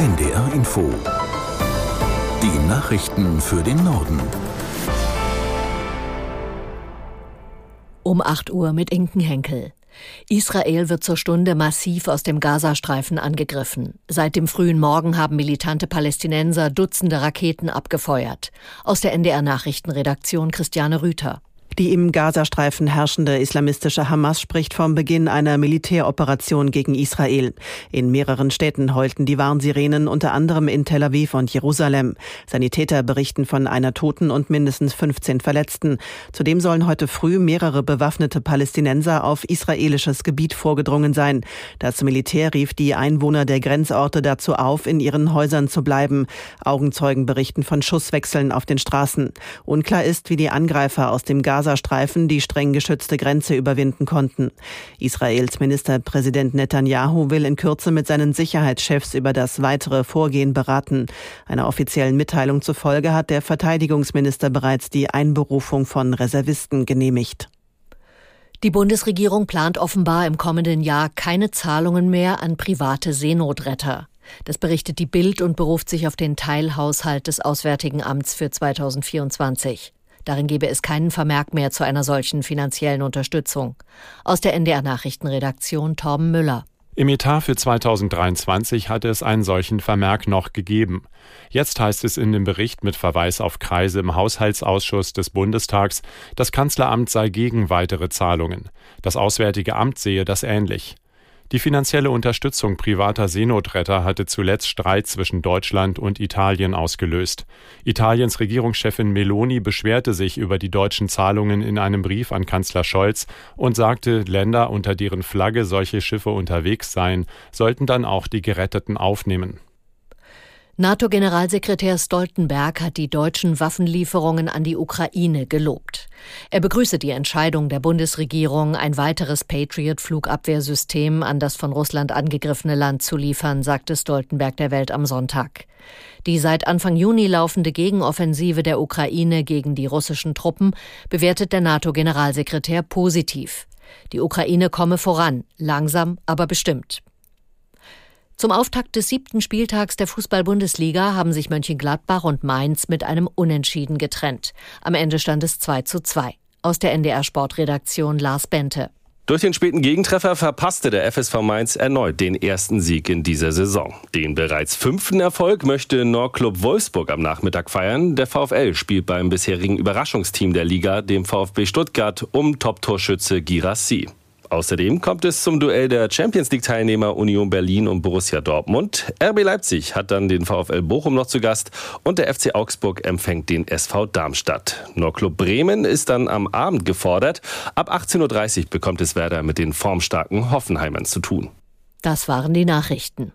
NDR Info. Die Nachrichten für den Norden. Um 8 Uhr mit Inken Henkel. Israel wird zur Stunde massiv aus dem Gazastreifen angegriffen. Seit dem frühen Morgen haben militante Palästinenser Dutzende Raketen abgefeuert. Aus der NDR Nachrichtenredaktion Christiane Rüther. Die im Gazastreifen herrschende islamistische Hamas spricht vom Beginn einer Militäroperation gegen Israel. In mehreren Städten heulten die Warnsirenen, unter anderem in Tel Aviv und Jerusalem. Sanitäter berichten von einer Toten und mindestens 15 Verletzten. Zudem sollen heute früh mehrere bewaffnete Palästinenser auf israelisches Gebiet vorgedrungen sein. Das Militär rief die Einwohner der Grenzorte dazu auf, in ihren Häusern zu bleiben. Augenzeugen berichten von Schusswechseln auf den Straßen. Unklar ist, wie die Angreifer aus dem Gaza Gazastreifen die streng geschützte Grenze überwinden konnten. Israels Ministerpräsident Netanyahu will in Kürze mit seinen Sicherheitschefs über das weitere Vorgehen beraten. Einer offiziellen Mitteilung zufolge hat der Verteidigungsminister bereits die Einberufung von Reservisten genehmigt. Die Bundesregierung plant offenbar im kommenden Jahr keine Zahlungen mehr an private Seenotretter. Das berichtet die Bild und beruft sich auf den Teilhaushalt des Auswärtigen Amts für 2024. Darin gebe es keinen Vermerk mehr zu einer solchen finanziellen Unterstützung. Aus der NDR Nachrichtenredaktion Torben Müller. Im Etat für 2023 hatte es einen solchen Vermerk noch gegeben. Jetzt heißt es in dem Bericht mit Verweis auf Kreise im Haushaltsausschuss des Bundestags, das Kanzleramt sei gegen weitere Zahlungen. Das Auswärtige Amt sehe das ähnlich. Die finanzielle Unterstützung privater Seenotretter hatte zuletzt Streit zwischen Deutschland und Italien ausgelöst. Italiens Regierungschefin Meloni beschwerte sich über die deutschen Zahlungen in einem Brief an Kanzler Scholz und sagte, Länder, unter deren Flagge solche Schiffe unterwegs seien, sollten dann auch die Geretteten aufnehmen. NATO-Generalsekretär Stoltenberg hat die deutschen Waffenlieferungen an die Ukraine gelobt. Er begrüße die Entscheidung der Bundesregierung, ein weiteres Patriot-Flugabwehrsystem an das von Russland angegriffene Land zu liefern, sagte Stoltenberg der Welt am Sonntag. Die seit Anfang Juni laufende Gegenoffensive der Ukraine gegen die russischen Truppen bewertet der NATO-Generalsekretär positiv. Die Ukraine komme voran, langsam, aber bestimmt. Zum Auftakt des siebten Spieltags der Fußball-Bundesliga haben sich Mönchengladbach und Mainz mit einem Unentschieden getrennt. Am Ende stand es 2 zu 2. Aus der NDR Sportredaktion Lars Bente. Durch den späten Gegentreffer verpasste der FSV Mainz erneut den ersten Sieg in dieser Saison. Den bereits fünften Erfolg möchte Nordclub Wolfsburg am Nachmittag feiern. Der VfL spielt beim bisherigen Überraschungsteam der Liga, dem VfB Stuttgart, um Top-Torschütze Girassi. Außerdem kommt es zum Duell der Champions League-Teilnehmer Union Berlin und Borussia Dortmund. RB Leipzig hat dann den VfL Bochum noch zu Gast und der FC Augsburg empfängt den SV Darmstadt. Nur Club Bremen ist dann am Abend gefordert. Ab 18.30 Uhr bekommt es Werder mit den formstarken Hoffenheimern zu tun. Das waren die Nachrichten.